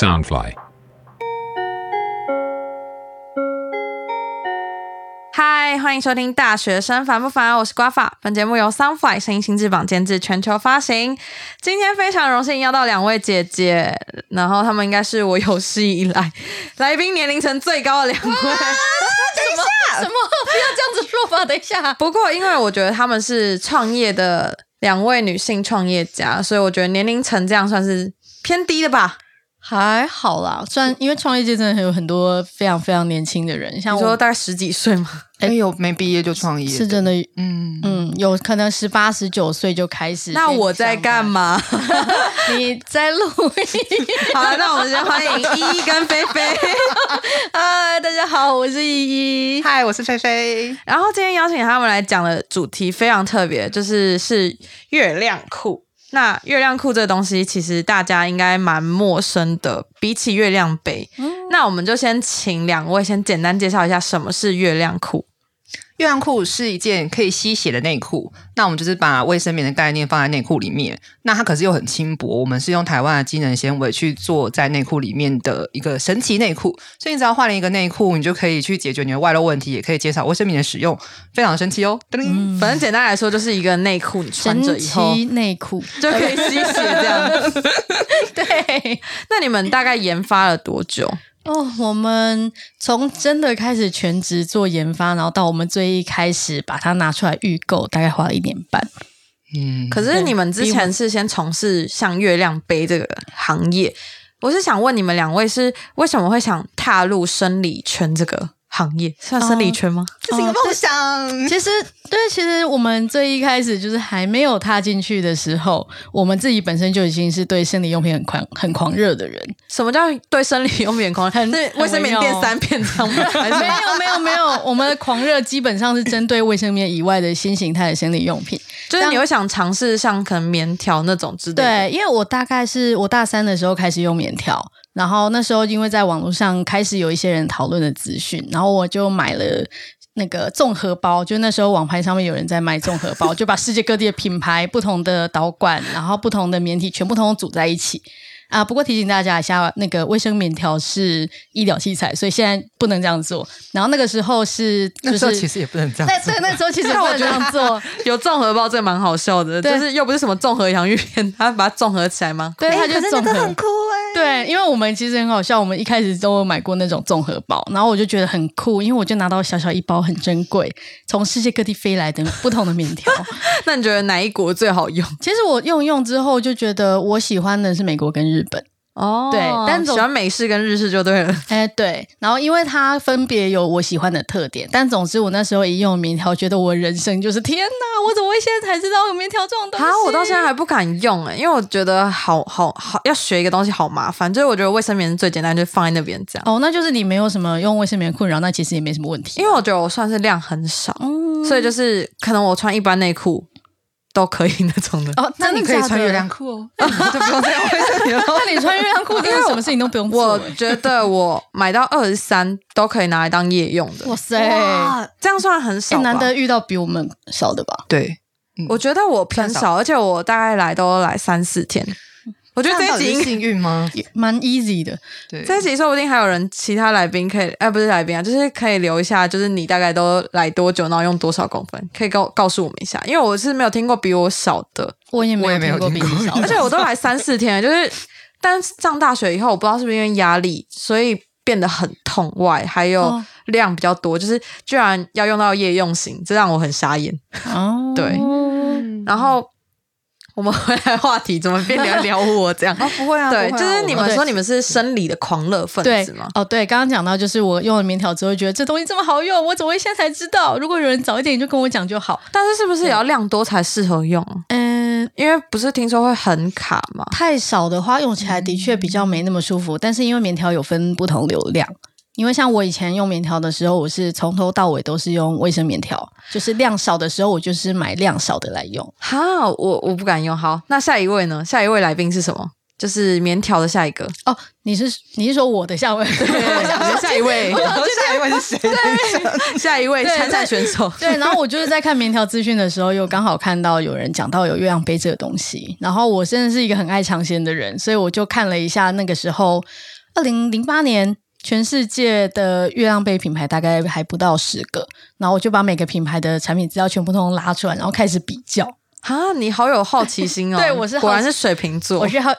Soundfly. 嗨，欢迎收听《大学生烦不烦》，我是瓜法。本节目由 Soundfly 声音新翅膀监制，全球发行。今天非常荣幸邀到两位姐姐，然后她们应该是我有史以来来宾年龄层最高的两位。等一下，什么？不要这样子说法。等一下，不过因为我觉得他们是创业的两位女性创业家，所以我觉得年龄层这样算是偏低的吧。还好啦。虽然因为创业界真的有很多非常非常年轻的人，像我你说大概十几岁嘛？哎有没毕业就创业，是真的，嗯，嗯，有可能十八十九岁就开始。那我在干？嘛？你在录音。好了，那我们先欢迎依依跟菲菲。嗨，大家好，我是依依。嗨，我是菲菲。然后今天邀请他们来讲的主题非常特别，就是是月亮裤。那月亮裤这个东西，其实大家应该蛮陌生的，比起月亮杯。那我们就先请两位先简单介绍一下什么是月亮裤。月亮裤是一件可以吸血的内裤，那我们就是把卫生棉的概念放在内裤里面。那它可是又很轻薄，我们是用台湾的机能纤维去做在内裤里面的一个神奇内裤。所以你只要换了一个内裤，你就可以去解决你的外露问题，也可以减少卫生棉的使用，非常神奇哦。噔噔反正简单来说，就是一个内裤，你穿着以后奇内裤，就可以吸血这样。对那你们大概研发了多久？哦，我们从真的开始全职做研发，然后到我们最一开始把它拿出来预购，大概花了一年半。嗯，可是你们之前是先从事像月亮杯这个行业，我是想问你们两位是为什么会想踏入生理圈这个行业？算生理圈吗？这是一个梦想。其实，对，其实我们最一开始就是还没有踏进去的时候，我们自己本身就已经是对生理用品很狂、很狂热的人。什么叫对生理用品狂热？很是卫生棉垫三片这样吗？没有，没有，没有，我们的狂热基本上是针对卫生棉以外的新形态的生理用品。就是你会想尝试像可能棉条那种之类的？对，因为我大概是我大三的时候开始用棉条，然后那时候因为在网络上开始有一些人讨论的资讯，然后我就买了。那个综合包，就那时候网盘上面有人在卖综合包，就把世界各地的品牌、不同的导管，然后不同的棉体全部通通组在一起啊。不过提醒大家一下，那个卫生棉条是医疗器材，所以现在不能这样做。然后那个时候是，那就是时候其实也不能这样做对对，那时候其实也不能这样 做。有综合包，这个蛮好笑的，对就是又不是什么综合洋芋片，他把它综合起来吗？对，他就综合。酷哎。对，因为我们其实很好笑，我们一开始都有买过那种综合包，然后我就觉得很酷，因为我就拿到小小一包，很珍贵，从世界各地飞来的不同的棉条。那你觉得哪一国最好用？其实我用一用之后，就觉得我喜欢的是美国跟日本。哦对但总喜欢美式跟日式就对了。哎，对，然后因为它分别有我喜欢的特点，但总之我那时候一用棉条，觉得我人生就是天哪，我怎么会现在才知道有棉条这种东西？啊，我到现在还不敢用哎、因为我觉得好好好要学一个东西好麻烦，就是我觉得卫生棉最简单，就放在那边这样。哦，那就是你没有什么用卫生棉困扰，那其实也没什么问题。因为我觉得我算是量很少，嗯所以就是可能我穿一般内裤都可以那种的。哦，那你可以穿月亮裤哦，就不用这样卫生棉了。那你穿月亮裤，真的什么事情都不用做、我欸觉得我买到二十三都可以拿来当夜用的，哇塞，哎、这样算很少吧。难得遇到比我们少的吧？对，我觉得我偏少，而且我大概来都来三四天。我觉得这一集幸运吗？蛮 easy 的。对，这一集说不定还有人其他来宾可以，哎、不是来宾啊，就是可以留一下，就是你大概都来多久，然后用多少公分，可以告告诉我们一下，因为我是没有听过比我少的，我也没有听过比你少的，而且我都来三四天，就是，但是上大学以后，我不知道是不是因为压力，所以变得很痛外，还有哦。量比较多，就是居然要用到夜用型，这让我很傻眼。哦，对。然后我们回来话题，怎么变聊聊我这样？哦，不会啊，对，啊就是你们说你们是生理的狂热分子吗？哦，对，刚刚讲到，就是我用了棉条之后，觉得这东西这么好用，我怎么会现在才知道？如果有人早一点就跟我讲就好。但是是不是也要量多才适合用？嗯、因为不是听说会很卡嘛？太少的话，用起来的确比较没那么舒服。但是因为棉条有分不同流量，因为像我以前用棉条的时候，我是从头到尾都是用卫生棉条，就是量少的时候，我就是买量少的来用。哈，我我不敢用。好，那下一位呢？下一位来宾是什么？就是棉条的下一个，哦，你是你是说我的下位？对，下一位，下一位是谁？下一位对参赛选手，对，然后我就是在看棉条资讯的时候，又刚好看到有人讲到有月亮杯这个东西，然后我真的是一个很爱尝鲜的人，所以我就看了一下那个时候，二零零八年。全世界的月亮杯品牌大概还不到十个，然后我就把每个品牌的产品资料全部都拉出来，然后开始比较。啊，你好有好奇心哦！对我是果然是水瓶座，我是好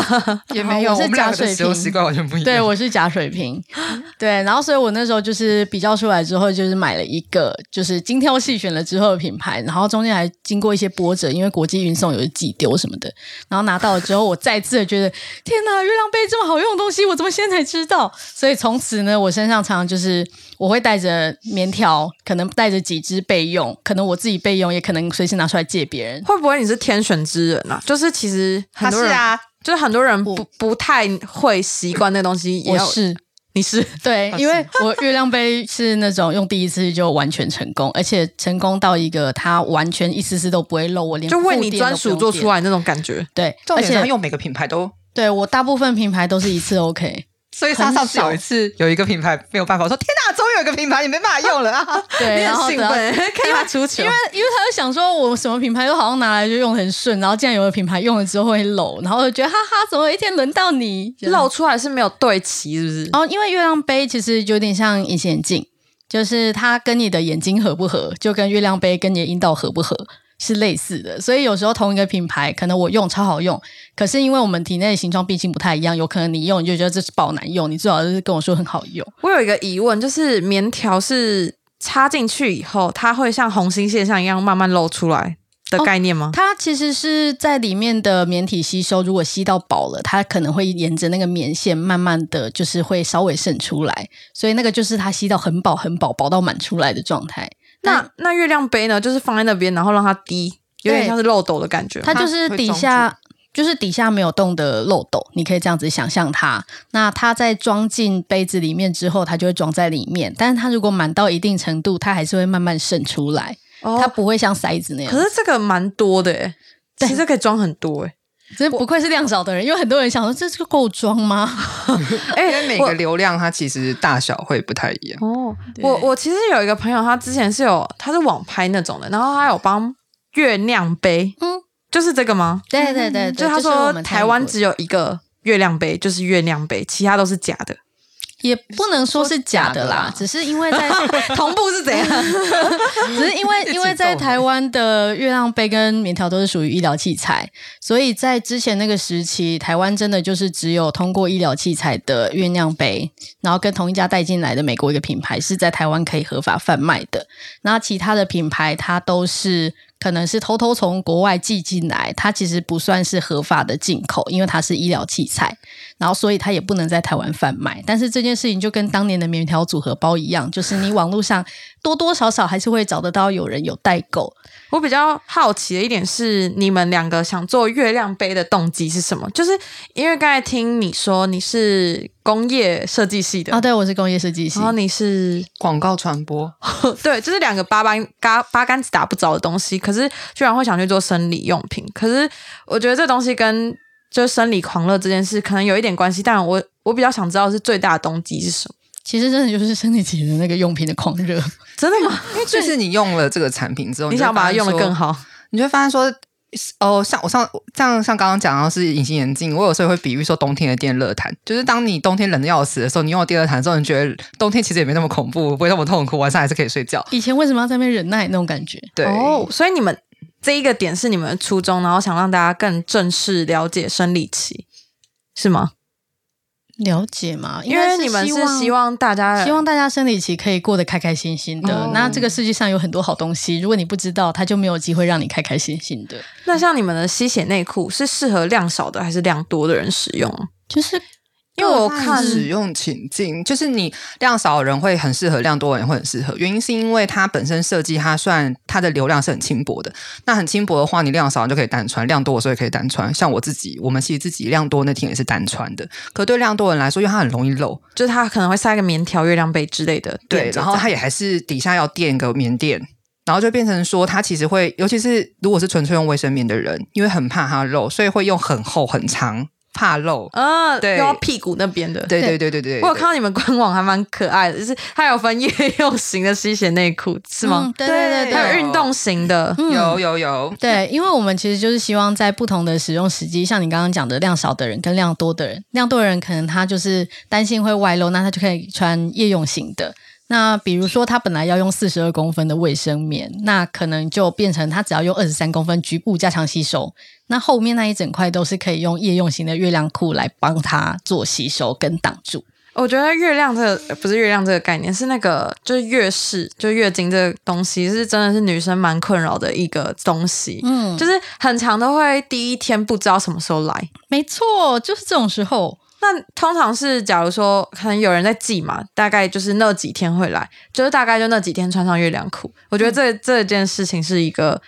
也没有，我是假水瓶习惯完全不一样。对，我是假水瓶，对，然后所以我那时候就是比较出来之后，就是买了一个，就是精挑细选了之后的品牌，然后中间还经过一些波折，因为国际运送有的寄丢什么的，然后拿到了之后，我再次的觉得，天哪，月亮杯这么好用的东西，我怎么现在才知道？所以从此呢，我身上常常就是我会带着棉条，可能带着几支备用，可能我自己备用，也可能随时拿出来借别人。会不会你是天选之人啊？就是其实很多人，是啊，就是很多人不不太会习惯那东西，也是。你是对，啊因为我月亮杯是那种用第一次就完全成功，而且成功到一个它完全一丝丝都不会漏，我连就为你专属。做出来那种感觉。对，而且用每个品牌都，对我大部分品牌都是一次 OK。所以他上次有一次有一个品牌没有办法，我说天哪，终于有一个品牌你没办法用了啊！对，你然后等到很兴奋，看他出球因为。因为他就想说，我什么品牌都好像拿来就用很顺，然后竟然有的品牌用了之后会漏，然后就觉得哈哈，怎么有一天轮到你 漏出来是没有对齐，是不是？哦，因为月亮杯其实有点像隐形眼镜，就是它跟你的眼睛合不合，就跟月亮杯跟你的阴道合不合是类似的。所以有时候同一个品牌，可能我用超好用，可是因为我们体内的形状毕竟不太一样，有可能你用你就觉得这是爆难用，你最好就是跟我说很好用。我有一个疑问，就是棉条是插进去以后，它会像红心现象一样慢慢露出来的概念吗？它其实是在里面的棉体吸收，如果吸到饱了，它可能会沿着那个棉线慢慢的就是会稍微渗出来，所以那个就是它吸到很饱很饱，饱到满出来的状态。那那月亮杯呢？就是放在那边，然后让它滴，有点像是漏斗的感觉。它就是底下就是底下没有洞的漏斗，你可以这样子想象它。那它在装进杯子里面之后，它就会装在里面。但是它如果满到一定程度，它还是会慢慢渗出来，哦它不会像塞子那样。可是这个蛮多的诶，对其实可以装很多诶。真不愧是量少的人，因为很多人想说这是够装吗？哎因为每个流量它其实大小会不太一样。哦，我我其实有一个朋友，他之前是有他是网拍那种的，然后他有帮月亮杯，嗯，就是这个吗？对对对，对就他说台湾只有一个月亮杯，就是月亮杯，其他都是假的。也不能说是假的啦，只是因为在 同步是怎样？只是因为 因为在台湾的月亮杯跟棉条都是属于医疗器材，所以在之前那个时期，台湾真的就是只有通过医疗器材的月亮杯，然后跟同一家带进来的美国一个品牌是在台湾可以合法贩卖的，那其他的品牌它都是。可能是偷偷从国外寄进来，它其实不算是合法的进口，因为它是医疗器材，然后所以它也不能在台湾贩卖。但是这件事情就跟当年的棉条组合包一样，就是你网络上多多少少还是会找得到有人有代购。我比较好奇的一点是，你们两个想做月亮杯的动机是什么？就是因为刚才听你说你是工业设计系的，啊，对，我是工业设计系然。后你是广告传播，对，就是两个八竿八八竿子打不着的东西，可是居然会想去做生理用品。可是我觉得这东西跟就是生理狂热这件事可能有一点关系，但我我比较想知道是最大的动机是什么？其实真的就是生理期的那个用品的狂热。真的吗？因为就是你用了这个产品之后，你想把它用的更好。你就会发现说，哦，像我上像像刚刚讲到是隐形眼镜，我有时候会比喻说冬天的电热毯，就是当你冬天冷的要死的时候，你用了电热毯之后，你觉得冬天其实也没那么恐怖，不会那么痛苦，晚上还是可以睡觉。以前为什么要在那边忍耐那种感觉？对，哦，所以你们这一个点是你们的初衷，然后想让大家更正式了解生理期，是吗？了解嘛？因为你们是希望大家希望大家生理期可以过得开开心心的。哦那这个世界上有很多好东西，如果你不知道，它就没有机会让你开开心心的。那像你们的吸血内裤是适合量少的还是量多的人使用啊？就是因为我看使用情境，就是你量少的人会很适合，量多的人会很适合。原因是因为它本身设计，它算它的流量是很轻薄的。那很轻薄的话，你量少你就可以单穿，量多的时候也可以单穿。像我自己，我们其实自己量多那天也是单穿的。可对量多的人来说，因为它很容易漏，就是它可能会塞个棉条、月亮杯之类的对，然后它也还是底下要垫个棉垫。然后就变成说，它其实会，尤其是如果是纯粹用卫生棉的人，因为很怕它漏，所以会用很厚很长怕露。呃，对用到屁股那边的。对对对对对，我有看到你们官网还蛮可爱的，就是它有分夜用型的吸血内裤，是吗嗯？对对对对，还有运动型的，嗯有有有，对，因为我们其实就是希望在不同的使用时机，像你刚刚讲的量少的人跟量多的人，量多的人可能他就是担心会外露，那他就可以穿夜用型的。那比如说他本来要用四十二公分的卫生棉，那可能就变成他只要用二十三公分局部加强吸收，那后面那一整块都是可以用夜用型的月亮裤来帮它做吸收跟挡住。我觉得月亮这个呃不是月亮这个概念，是那个就是月事，就月经这个东西是真的是女生蛮困扰的一个东西。嗯，就是很长都会第一天不知道什么时候来。没错，就是这种时候。那通常是假如说可能有人在记嘛，大概就是那几天会来，就是大概就那几天穿上月亮裤。我觉得这、这件事情是一个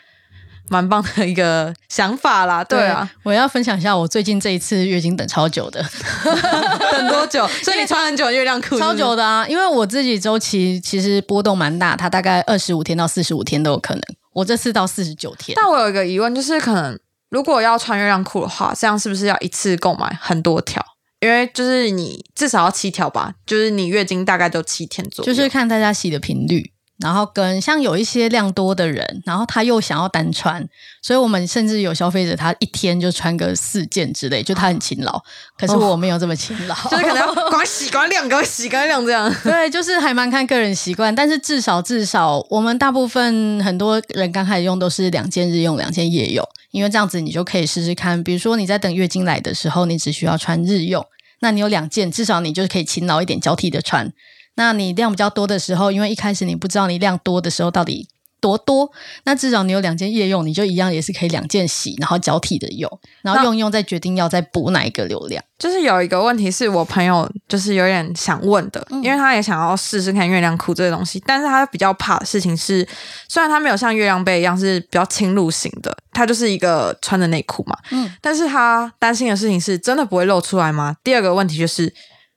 蛮棒的一个想法啦。对啊，，我要分享一下我最近这一次月经等超久的。等多久？所以你穿很久的月亮裤，超久的。的啊，因为我自己周期其实波动蛮大，它大概二十五天到四十五天都有可能。我这次到四十九天，但我有一个疑问，就是可能如果要穿月亮裤的话，这样是不是要一次购买很多条？因为就是你至少要七条吧，就是你月经大概都七天左右，就是看大家洗的频率，然后跟像有一些量多的人，然后他又想要单穿，所以我们甚至有消费者他一天就穿个四件之类，就他很勤劳。可是我没有这么勤劳，就是可能要赶快洗、赶快晾、赶快洗、赶快晾这样。对，就是还蛮看个人习惯，但是至少至少我们大部分很多人刚开始用都是两件日用，两件夜用，因为这样子你就可以试试看，比如说你在等月经来的时候，你只需要穿日用，那你有两件，至少你就可以勤劳一点，交替的穿。那你量比较多的时候，因为一开始你不知道你量多的时候到底多多，那至少你有两件夜用，你就一样也是可以两件洗，然后交替的用，然后用一用再决定要再补哪一个流量。就是有一个问题是我朋友就是有点想问的，因为他也想要试试看月亮裤这个东西，但是他比较怕的事情是，虽然他没有像月亮杯一样是比较侵入型的，它就是一个穿的内裤嘛，嗯，但是他担心的事情是真的不会露出来吗？第二个问题就是，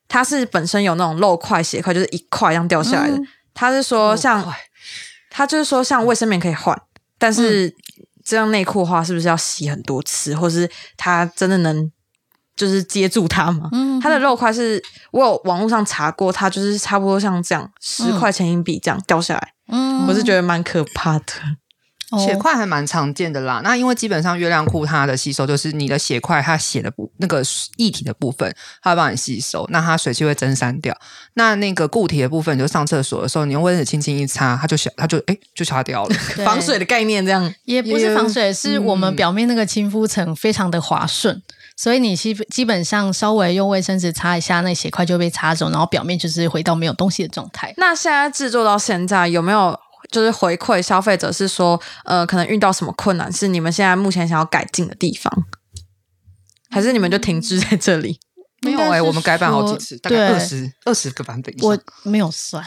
它是本身有那种肉块血块，就是一块这样掉下来的，嗯。他是说像快。他就是说像卫生棉可以换，但是这样内裤的话，是不是要洗很多次，或是它真的能就是接住它吗？嗯。它的肉块是我有网络上查过，它就是差不多像这样十块钱硬币这样掉下来，嗯。我是觉得蛮可怕的。哦血块还蛮常见的啦。那因为基本上月亮裤它的吸收就是你的血块它血的部那个液体的部分，它会帮你吸收，那它水汽会蒸散掉。那那个固体的部分，你就上厕所的时候，你用卫生纸轻轻一擦，它就消，它就哎就擦掉了。防水的概念这样，也不是防水，是我们嗯表面那个亲肤层非常的滑顺，所以你基基本上稍微用卫生纸擦一下，那血块就被擦走，然后表面就是回到没有东西的状态。那现在制作到现在有没有就是回馈消费者是说，呃，可能遇到什么困难是你们现在目前想要改进的地方，还是你们就停滞在这里？没有哎、我们改版好几次，大概二十二十个版本以上。我没有算，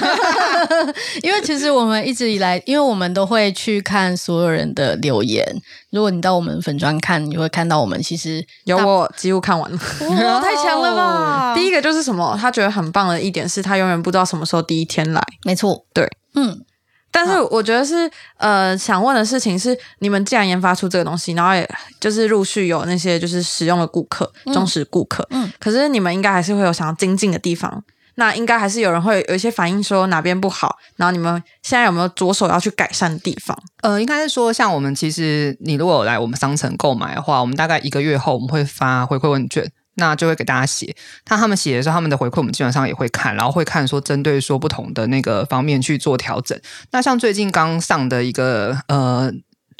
因为其实我们一直以来，因为我们都会去看所有人的留言。如果你到我们粉砖看，你会看到我们其实有我几乎看完了。哇太强了吧！第一个就是什么，他觉得很棒的一点是他永远不知道什么时候第一天来。没错，对，嗯，但是我觉得是呃，想问的事情是，你们既然研发出这个东西，然后也就是陆续有那些就是使用的顾客、忠实顾客，嗯可是你们应该还是会有想要精进的地方。那应该还是有人会有一些反应说哪边不好，然后你们现在有没有着手要去改善的地方？呃，应该是说，像我们其实你如果有来我们商城购买的话，我们大概一个月后我们会发回馈问卷，那就会给大家写。那他们写的时候，他们的回馈我们基本上也会看，然后会看说针对说不同的那个方面去做调整。那像最近刚上的一个呃。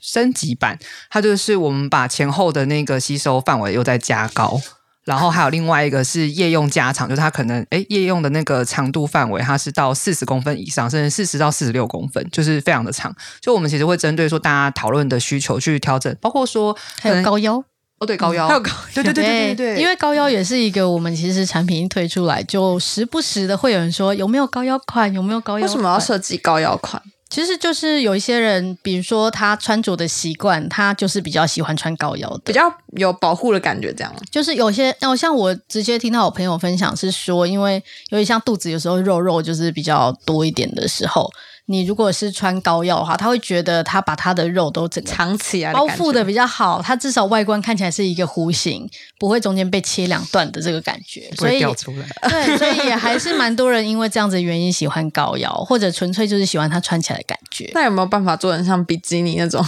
升级版，它就是我们把前后的那个吸收范围又再加高，然后还有另外一个是夜用加长，就是它可能诶夜用的那个长度范围，它是到四十公分以上，甚至四十到四十六公分，就是非常的长。就我们其实会针对说大家讨论的需求去调整，包括说还有高腰。哦对高腰，还有高对对对对对对，因为高腰也是一个我们其实产品一推出来，就时不时的会有人说有没有高腰款，有没有高腰款？为什么要设计高腰款？其实就是有一些人，比如说他穿着的习惯，他就是比较喜欢穿高腰的，比较有保护的感觉，这样。就是有些哦，像我直接听到我朋友分享是说，因为有点像肚子有时候肉肉就是比较多一点的时候，你如果是穿膏药的话，他会觉得他把他的肉都整个藏起来包覆的比较好，它至少外观看起来是一个弧形，不会中间被切两段的这个感觉，所以掉出来。对，所以 也还是蛮多人因为这样子的原因喜欢膏药，或者纯粹就是喜欢它穿起来的感觉。那有没有办法做成像比基尼那种？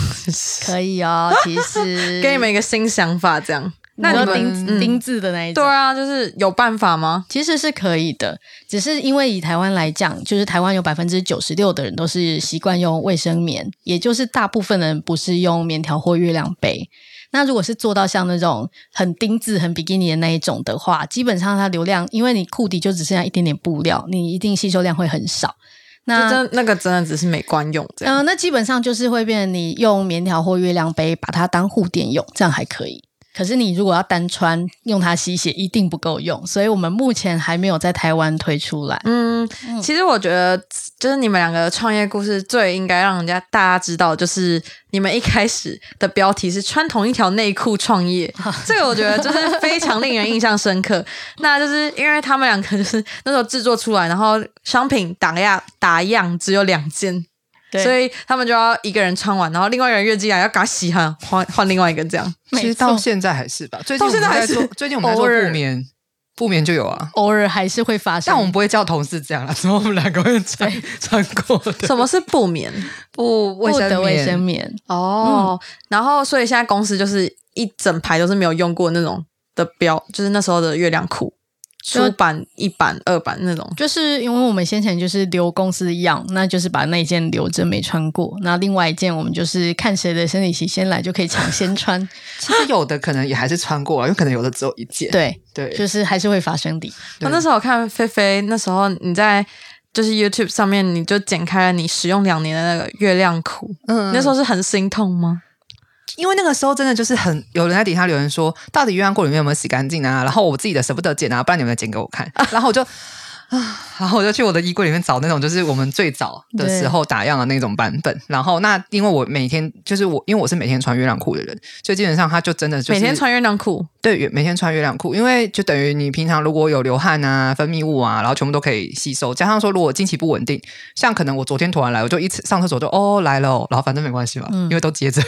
可以哦，其实 给你们一个新想法，这样。那钉钉字的那一种，对啊，就是有办法吗？其实是可以的，只是因为以台湾来讲，就是台湾有百分之九十六的人都是习惯用卫生棉，也就是大部分人不是用棉条或月亮杯。那如果是做到像那种很丁字、很比基尼的那一种的话，基本上它流量，因为你裤底就只剩下一点点布料，你一定吸收量会很少。那真那个真的只是美观用这样。嗯、那基本上就是会变成你用棉条或月亮杯把它当护垫用，这样还可以。可是你如果要单穿，用它吸血一定不够用，所以我们目前还没有在台湾推出来。嗯，其实我觉得，就是你们两个创业故事最应该让人家大家知道，就是你们一开始的标题是穿同一条内裤创业，这个我觉得就是非常令人印象深刻。那就是因为他们两个就是那时候制作出来，然后商品打样打样只有两件。对所以他们就要一个人穿完，然后另外一个人月经来要赶快洗汗，换换另外一个这样。其实到现在还是吧，最近到现在还是我们在做，最近我们在做布棉，布棉就有啊。偶尔还是会发生。但我们不会叫同事这样啦，只有我们两个会穿穿过的什么是布棉？布卫生布的卫生棉。棉，哦，然后所以现在公司就是一整排都是没有用过那种的标，就是那时候的月亮裤，就出版一版、二版那种。就是因为我们先前就是留公司样，那就是把那一件留着没穿过，那另外一件我们就是看谁的生理期先来就可以抢先穿，其实有的可能也还是穿过啊，因为可能有的只有一件。对，对，就是还是会发生的。我那时候有看菲菲，那时候你在就是 YouTube 上面，你就剪开了你使用两年的那个月亮裤，嗯那时候是很心痛吗？因为那个时候真的就是很有人在底下留言说，到底鸳鸯锅里面有没有洗干净啊？然后我自己的舍不得剪啊，不然你们剪给我看。然后我就啊，然后我就去我的衣柜里面找那种就是我们最早的时候打样的那种版本。然后那因为我每天就是我，因为我是每天穿月亮裤的人，所以基本上它就真的就是每天穿月亮裤，对，每天穿月亮裤，因为就等于你平常如果有流汗啊、分泌物啊，然后全部都可以吸收。加上说，如果经期不稳定，像可能我昨天突然来，我就一次上厕所就哦来了、哦，然后反正没关系嘛，因为都接着。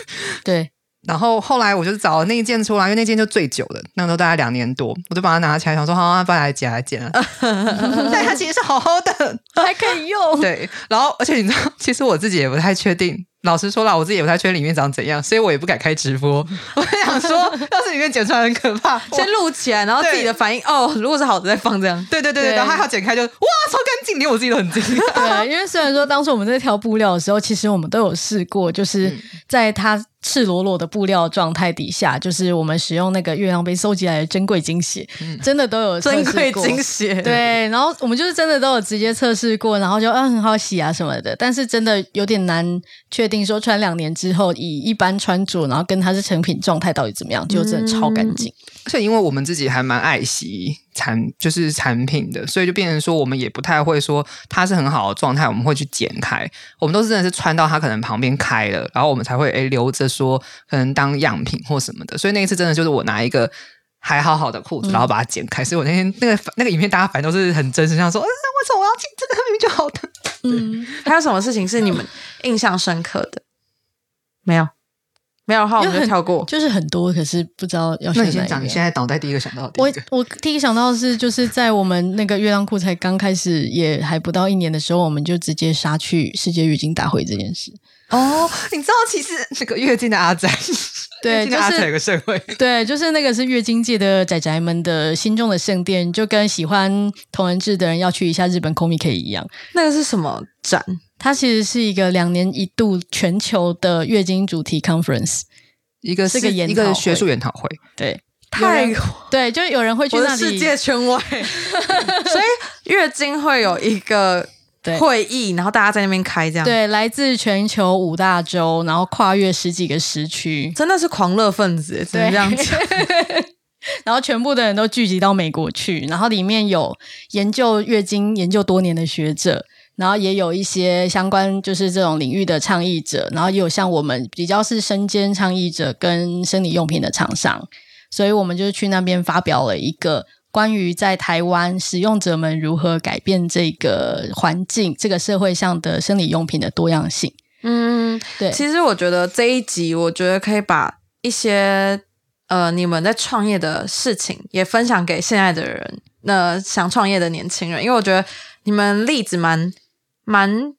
对，然后后来我就是找了那一件出来，因为那件就最久的，那个时候大概两年多，我就把它拿起来，想说好，啊，不然来剪来剪了。但它其实是好好的，还可以用。对。然后而且你知道，其实我自己也不太确定。老实说啦，我自己也不太确定里面长怎样，所以我也不敢开直播。我想说，要是里面剪出来很可怕，先录起来，然后自己的反应哦，如果是好的再放这样。对对对对，后它要剪开就哇，超干净，连我自己都很惊讶。对，因为虽然说当初我们在挑布料的时候，其实我们都有试过，就是在它赤裸裸的布料状态底下，就是我们使用那个月亮杯收集来的珍贵精血，真的都有珍贵精血，对，然后我们就是真的都有直接测试过，然后就嗯很好洗啊什么的，但是真的有点难确定说穿两年之后以一般穿着，然后跟它是成品状态到底怎么样，就真的超干净。而且因为我们自己还蛮爱惜产就是产品的，所以就变成说我们也不太会说它是很好的状态，我们会去剪开。我们都是真的是穿到它可能旁边开了，然后我们才会诶留着说可能当样品或什么的。所以那一次真的就是我拿一个。还好好的裤子，然后把它剪开。所以我那天那个那个影片，大家反正都是很真实，像说，嗯，为什么我要剪这个？明明就好的。嗯，还有什么事情是你们印象深刻的？没有，没有的话我们就跳过。就是很多，可是不知道要选那你先讲，你个现在脑袋第一个想到的第我。我第一个想到的是，就是在我们那个月亮裤才刚开始，也还不到一年的时候，我们就直接杀去世界月经大会这件事。哦，你知道其实这个月经的阿仔，对就是有个盛会，对，就是那个是月经界的仔仔们的心中的圣殿，就跟喜欢同人志的人要去一下日本 Comic 一样。那个是什么展？它其实是一个两年一度全球的月经主题 conference。一个是个研一个学术研讨会。对，太对，就有人会去那里世界圈外，所以月经会有一个对。会议，然后大家在那边开这样，，对，来自全球五大洲，然后跨越十几个时区，真的是狂热分子，只能这样讲。然后全部的人都聚集到美国去，然后里面有研究月经研究多年的学者，然后也有一些相关就是这种领域的倡议者，然后也有像我们比较是身兼倡议者跟生理用品的厂商，所以我们就去那边发表了一个关于在台湾使用者们如何改变这个环境、这个社会上的生理用品的多样性。嗯，对，其实我觉得这一集，我觉得可以把一些呃你们在创业的事情也分享给现在的人，那想创业的年轻人，因为我觉得你们例子蛮蛮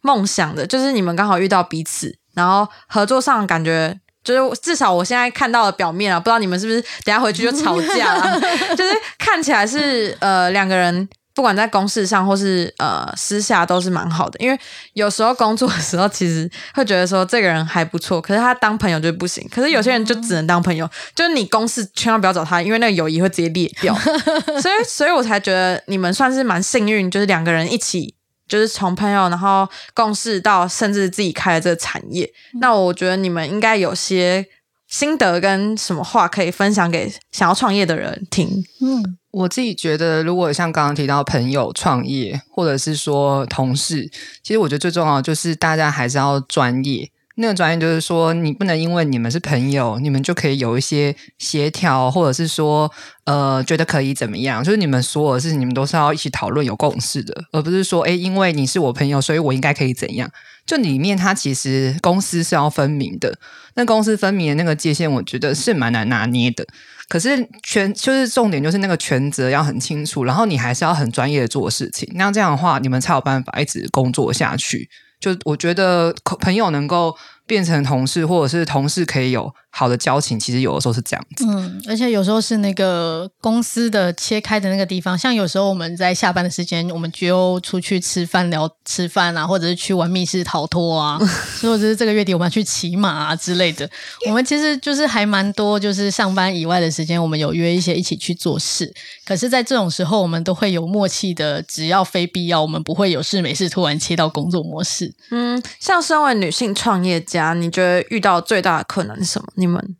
梦想的，就是你们刚好遇到彼此，然后合作上感觉。就是至少我现在看到的表面啊，不知道你们是不是等下回去就吵架了？就是看起来是呃两个人，不管在公事上或是呃私下都是蛮好的。因为有时候工作的时候，其实会觉得说这个人还不错，可是他当朋友就不行。可是有些人就只能当朋友，就是你公事千万不要找他，因为那个友谊会直接裂掉。所以，所以我才觉得你们算是蛮幸运，就是两个人一起。就是从朋友，然后共事到甚至自己开了这个产业，那我觉得你们应该有些心得跟什么话可以分享给想要创业的人听。嗯，我自己觉得，如果像刚刚提到朋友创业，或者是说同事，其实我觉得最重要就是大家还是要专业。那个专业就是说，你不能因为你们是朋友，你们就可以有一些协调，或者是说，呃，觉得可以怎么样？就是你们所有的事情，你们都是要一起讨论、有共识的，而不是说，哎，因为你是我朋友，所以我应该可以怎样？就里面它其实公司是要分明的，那公司分明的那个界限，我觉得是蛮难拿捏的。可是全就是重点，就是那个权责要很清楚，然后你还是要很专业的做事情，那这样的话，你们才有办法一直工作下去。就我觉得朋友能够变成同事，或者是同事可以有。好的交情其实有的时候是这样子，嗯，而且有时候是那个公司的切开的那个地方，像有时候我们在下班的时间，我们就出去吃饭聊吃饭啊，或者是去玩密室逃脱啊，或者是这个月底我们要去骑马啊之类的。我们其实就是还蛮多，就是上班以外的时间，我们有约一些一起去做事。可是，在这种时候，我们都会有默契的，只要非必要，我们不会有事没事突然切到工作模式。嗯，像身为女性创业家，你觉得遇到最大的困难是什么？你们，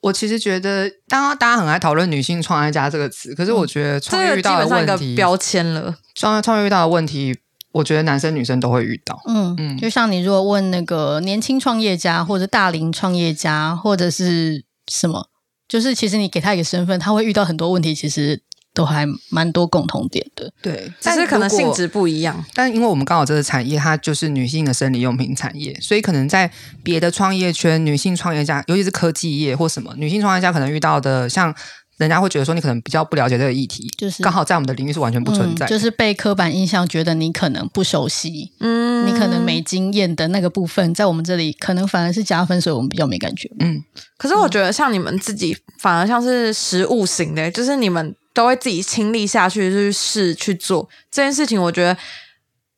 我其实觉得，当然大家很爱讨论“女性创业家”这个词，可是我觉得创业遇到的问题，标签了。创业创业遇到的问题，我觉得男生女生都会遇到。嗯嗯，就像你如果问那个年轻创业家，或者大龄创业家，或者是什么，就是其实你给他一个身份，他会遇到很多问题。其实。都还蛮多共同点的，对，只是可能性质不一样。但因为我们刚好这个产业，它就是女性的生理用品产业，所以可能在别的创业圈，女性创业家，尤其是科技业或什么，女性创业家可能遇到的，像人家会觉得说你可能比较不了解这个议题，就是刚好在我们的领域是完全不存在，就是被刻板印象觉得你可能不熟悉，嗯，你可能没经验的那个部分，在我们这里可能反而是加分，所以我们比较没感觉。嗯，可是我觉得像你们自己反而像是实物型的，就是你们。都会自己亲力下去去试去做这件事情，我觉得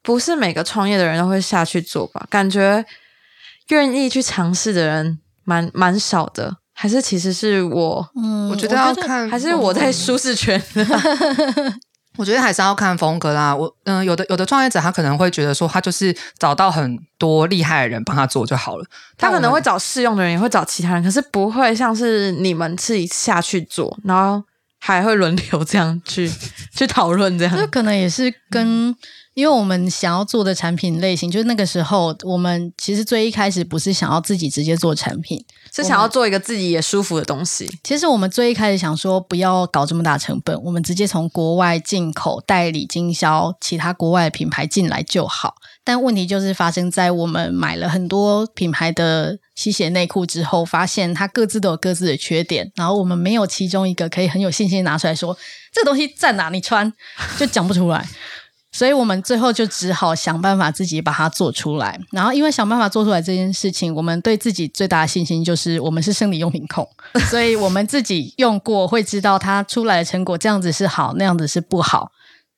不是每个创业的人都会下去做吧？感觉愿意去尝试的人蛮蛮少的，还是其实是我？嗯，我觉得要看，还是我在舒适圈。我觉得还是要看风格啦。我嗯，有的有的创业者他可能会觉得说，他就是找到很多厉害的人帮他做就好了。他可能会找适用的人，也会找其他人，可是不会像是你们自己下去做，然后。还会轮流这样去 去讨论这样，这可能也是跟因为我们想要做的产品类型，就是那个时候我们其实最一开始不是想要自己直接做产品，是想要做一个自己也舒服的东西。其实我们最一开始想说不要搞这么大成本，我们直接从国外进口代理经销其他国外的品牌进来就好。但问题就是发生在我们买了很多品牌的吸血内裤之后，发现它各自都有各自的缺点，然后我们没有其中一个可以很有信心拿出来说这个东西在哪，你穿就讲不出来，所以我们最后就只好想办法自己把它做出来。然后因为想办法做出来这件事情，我们对自己最大的信心就是我们是生理用品控，所以我们自己用过会知道它出来的成果这样子是好，那样子是不好。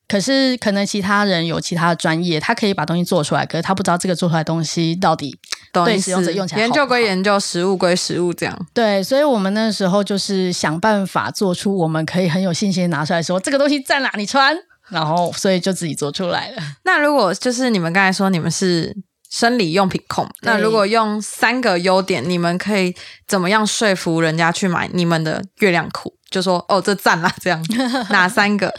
可是，可能其他人有其他的专业，他可以把东西做出来，可是他不知道这个做出来东西到底对使用者用起来。研究归研究，实物归实物，这样。对，所以我们那时候就是想办法做出我们可以很有信心拿出来说这个东西在哪里穿，然后所以就自己做出来了。那如果就是你们刚才说你们是生理用品控，那如果用三个优点，你们可以怎么样说服人家去买你们的月亮裤？就说哦，这赞啦，这样 哪三个？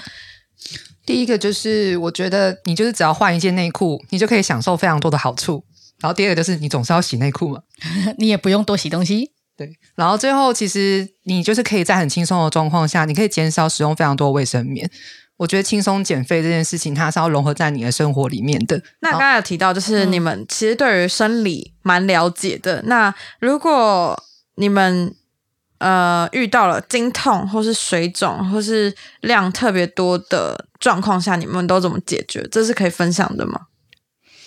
第一个就是，我觉得你就是只要换一件内裤，你就可以享受非常多的好处。然后第二个就是，你总是要洗内裤嘛，你也不用多洗东西。对，然后最后其实你就是可以在很轻松的状况下，你可以减少使用非常多卫生棉。我觉得轻松减肥这件事情，它是要融合在你的生活里面的。那刚才有提到，就是你们其实对于生理蛮了解的。那如果你们呃遇到了经痛，或是水肿，或是量特别多的状况下，你们都怎么解决？这是可以分享的吗？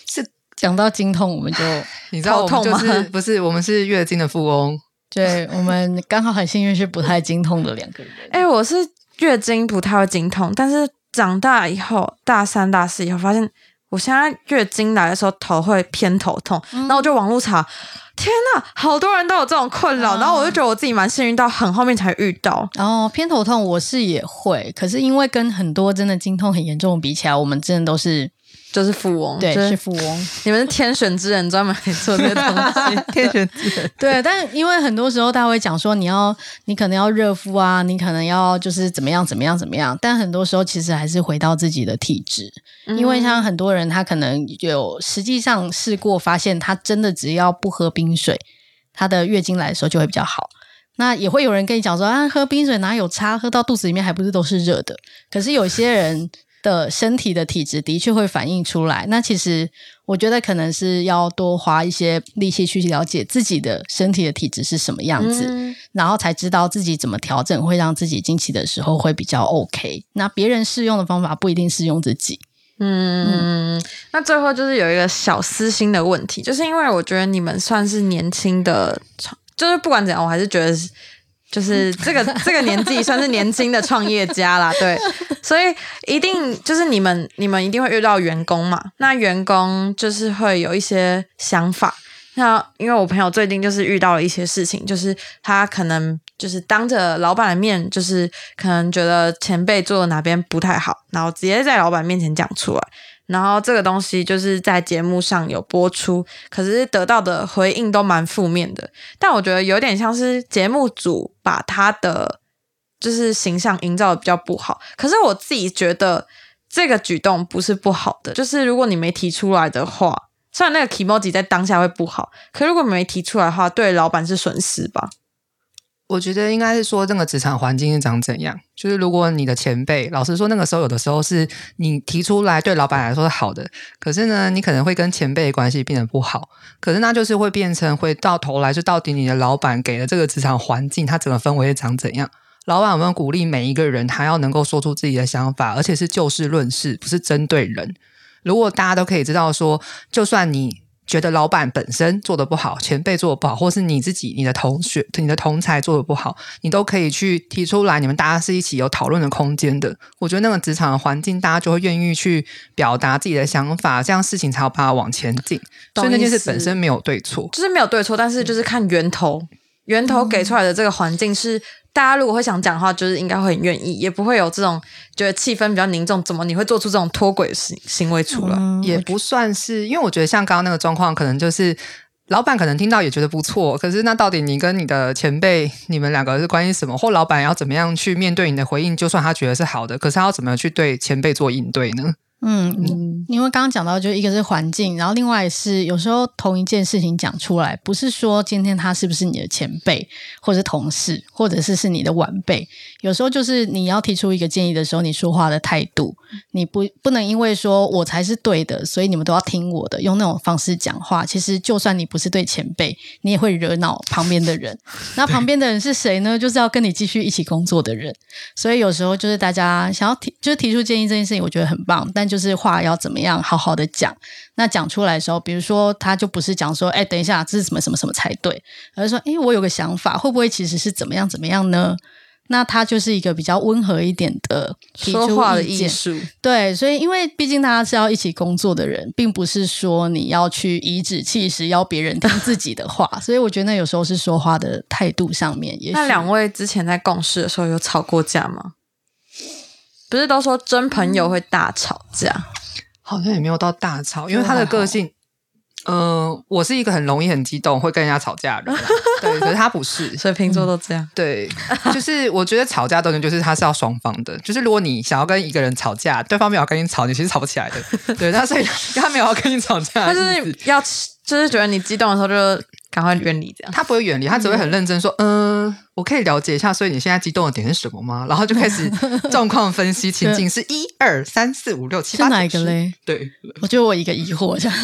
是讲到经痛，我们就 你知道我们就是不是我们是月经的富翁？对，我们刚好很幸运是不太经痛的两个人。哎，我是。月经不太会经痛，但是长大以后，大三、大四以后，发现我现在月经来的时候头会偏头痛，然后我就网络查，天呐，好多人都有这种困扰，然后我就觉得我自己蛮幸运，到很后面才遇到。哦，偏头痛我是也会，可是因为跟很多真的经痛很严重比起来，我们真的都是。就是富翁，对，是富翁。你们是 天选之人，专门做这个东西。天选之人，对。但因为很多时候他会讲说，你要，你可能要热敷啊，你可能要就是怎么样，怎么样，怎么样。但很多时候其实还是回到自己的体质，因为像很多人，他可能有实际上试过，发现他真的只要不喝冰水，他的月经来的时候就会比较好。那也会有人跟你讲说啊，喝冰水哪有差？喝到肚子里面还不是都是热的？可是有些人。的身体的体质的确会反映出来。那其实我觉得可能是要多花一些力气去了解自己的身体的体质是什么样子，然后才知道自己怎么调整，会让自己经期的时候会比较 OK。那别人适用的方法不一定适用自己。嗯，那最后就是有一个小私心的问题，就是因为我觉得你们算是年轻的，就是不管怎样，我还是觉得。就是这个 这个年纪算是年轻的创业家啦，对，所以一定就是你们你们一定会遇到员工嘛，那员工就是会有一些想法。那因为我朋友最近就是遇到了一些事情，就是他可能就是当着老板的面，就是可能觉得前辈做的哪边不太好，然后直接在老板面前讲出来。然后这个东西就是在节目上有播出，可是得到的回应都蛮负面的。但我觉得有点像是节目组把他的就是形象营造的比较不好。可是我自己觉得这个举动不是不好的，就是如果你没提出来的话，虽然那个 emoji 在当下会不好，可如果没提出来的话，对老板是损失吧。我觉得应该是说，这个职场环境是长怎样？就是如果你的前辈，老实说，那个时候有的时候是你提出来对老板来说是好的，可是呢，你可能会跟前辈的关系变得不好，可是那就是会变成会到头来，就到底你的老板给了这个职场环境，他整个氛围长怎样？老板有没有鼓励每一个人，他要能够说出自己的想法，而且是就事论事，不是针对人？如果大家都可以知道说，就算你。觉得老板本身做的不好，前辈做的不好，或是你自己、你的同学、你的同才做的不好，你都可以去提出来。你们大家是一起有讨论的空间的。我觉得那个职场的环境，大家就会愿意去表达自己的想法，这样事情才有办法往前进。所以那件事本身没有对错，就是没有对错，但是就是看源头，源头给出来的这个环境是。大家如果会想讲的话，就是应该会很愿意，也不会有这种觉得气氛比较凝重。怎么你会做出这种脱轨行行为出来？也不算是，因为我觉得像刚刚那个状况，可能就是老板可能听到也觉得不错。可是那到底你跟你的前辈，你们两个是关系什么？或老板要怎么样去面对你的回应？就算他觉得是好的，可是他要怎么去对前辈做应对呢？嗯，因为刚刚讲到，就一个是环境，然后另外是有时候同一件事情讲出来，不是说今天他是不是你的前辈，或者是同事，或者是是你的晚辈，有时候就是你要提出一个建议的时候，你说话的态度，你不不能因为说我才是对的，所以你们都要听我的，用那种方式讲话。其实就算你不是对前辈，你也会惹恼旁边的人。那旁边的人是谁呢？就是要跟你继续一起工作的人。所以有时候就是大家想要提，就是提出建议这件事情，我觉得很棒，但就。是话要怎么样好好的讲，那讲出来的时候，比如说他就不是讲说，哎，等一下这是什么什么什么才对，而是说，哎，我有个想法，会不会其实是怎么样怎么样呢？那他就是一个比较温和一点的说话的艺术。对，所以因为毕竟大家是要一起工作的人，并不是说你要去颐指气使要别人听自己的话，所以我觉得那有时候是说话的态度上面。那两位之前在共事的时候有吵过架吗？不是都说真朋友会大吵架，好像也没有到大吵，因为他的个性，嗯，我是一个很容易很激动，会跟人家吵架的，对，可是他不是，水瓶座都这样，对，就是我觉得吵架的人就是他是要双方的，就是如果你想要跟一个人吵架，对方没有跟你吵，你其实吵不起来的，对，他所以 他没有要跟你吵架，他是要就是觉得你激动的时候就。赶快远离这样。他不会远离，他只会很认真说：“嗯、我可以了解一下，所以你现在激动的点是什么吗？” 然后就开始 状况分析，情境是一二三四五六七八是哪一个嘞？对，我觉得我一个疑惑这样。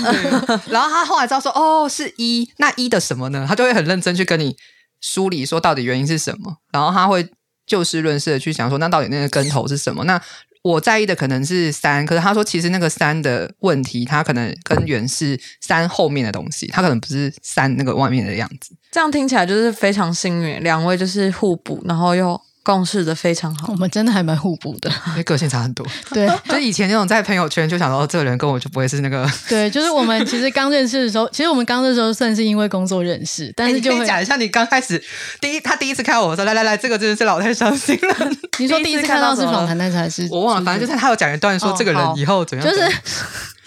然后他后来知道说：“哦，是一，那一的什么呢？”他就会很认真去跟你梳理说到底原因是什么，然后他会就事论事的去想说，那到底那个跟头是什么？那我在意的可能是三，可是他说其实那个三的问题，它可能根源是三后面的东西，它可能不是三那个外面的样子。这样听起来就是非常幸运，两位就是互补，然后又共事的非常好我。们真的还蛮互补的，因为个性差很多，对就是以前那种在朋友圈就想说，哦，这个人跟我就不会是那个，对，就是我们其实刚认识的时候，其实我们刚认识的时候算是因为工作认识，但是就讲一下你刚开始第一他第一次看我说，来来来，这个真的是老太伤心了。你说第一次看到是访谈那才是我忘了，反正就是他有讲一段说哦这个人以后怎样就是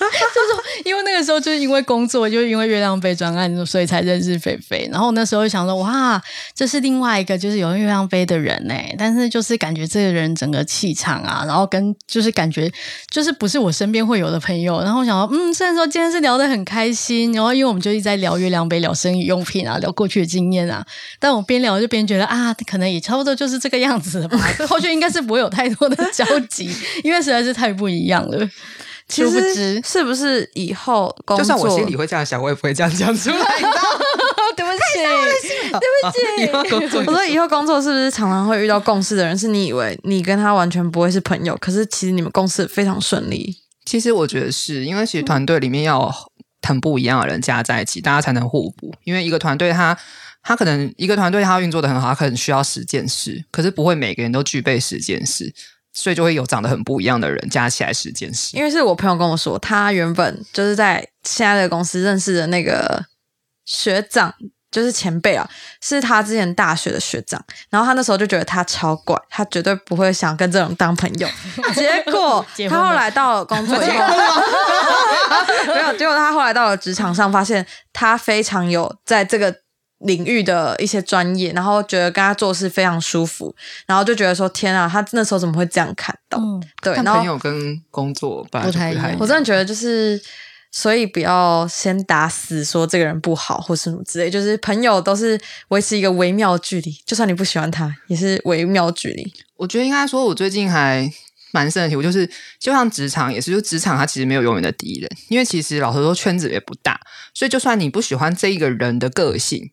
怎样，因为那个时候就是因为工作，就是因为月亮杯专案，所以才认识菲菲。然后那时候想说，哇，这是另外一个就是有月亮杯的人呢。但是就是感觉这个人整个气场啊，然后跟就是感觉就是不是我身边会有的朋友。然后我想说，嗯，虽然说今天是聊得很开心，然后因为我们就一直在聊月亮杯、聊生理用品啊，聊过去的经验啊，但我边聊就边觉得啊，可能也差不多就是这个样子了吧。后续应该是不会有太多的 交集，因为实在是太不一样了。其实是不是以后工作，就算我心里会这样想，我也不会这样讲出来。对不起，以后工作我说以后工作是不是常常会遇到共事的人？是你以为你跟他完全不会是朋友，可是其实你们共事非常顺利。其实我觉得是因为其实团队里面要很不一样的人加在一起，大家才能互补。因为一个团队他。他可能一个团队他运作的很好，他可能需要十件事，可是不会每个人都具备十件事，所以就会有长得很不一样的人加起来十件事。因为是我朋友跟我说，他原本就是在现在的公司认识的那个学长，就是前辈啊，是他之前大学的学长。然后他那时候就觉得他超怪，他绝对不会想跟这种当朋友。结果他后来到了工作以后，没有，结果他后来到了职场上，发现他非常有在这个。领域的一些专业，然后觉得跟他做事非常舒服，然后就觉得说天啊，他那时候怎么会这样看到？嗯，对，然后朋友跟工作不太一样不太一样。我真的觉得就是，所以不要先打死说这个人不好或什么之类，就是朋友都是维持一个微妙距离，就算你不喜欢他，也是微妙距离。我觉得应该说，我最近还蛮深的体会，就是就像职场也是，就职场它其实没有永远的敌人，因为其实老实说圈子也不大，所以就算你不喜欢这一个人的个性，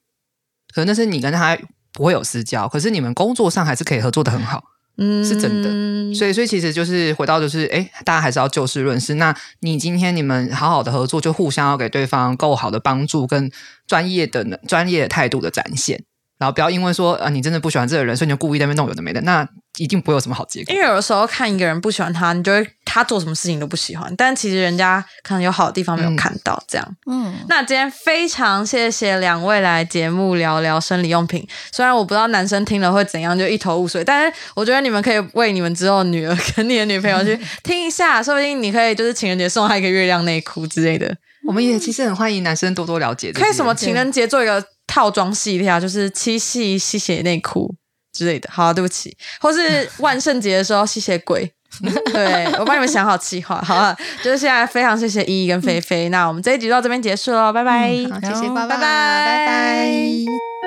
可能那是你跟他不会有私交，可是你们工作上还是可以合作的很好。嗯，是真的所以，所以其实就是回到就是，哎，大家还是要就事论事。那你今天你们好好的合作，就互相要给对方够好的帮助跟专业的专业态度的展现，然后不要因为说啊你真的不喜欢这个人，所以你就故意在那边弄有的没的，那一定不会有什么好结果因。为有的时候看一个人不喜欢他，你就会他做什么事情都不喜欢，但其实人家可能有好的地方没有看到，这样。嗯，那今天非常谢谢两位来节目聊聊生理用品。虽然我不知道男生听了会怎样，就一头雾水，但是我觉得你们可以为你们之后女儿跟你的女朋友去 听一下，说不定你可以就是情人节送她一个月亮内裤之类的。我们也其实很欢迎男生多多了解。可以什么情人节做一个套装系列啊，就是七夕吸血内裤之类的。好、对不起，或是 万圣节的时候吸血鬼。对我帮你们想好计划，好了，就是现在非常谢谢依依跟菲菲，那我们这一集就到这边结束喽，拜拜。好，谢谢，拜拜，拜拜拜拜。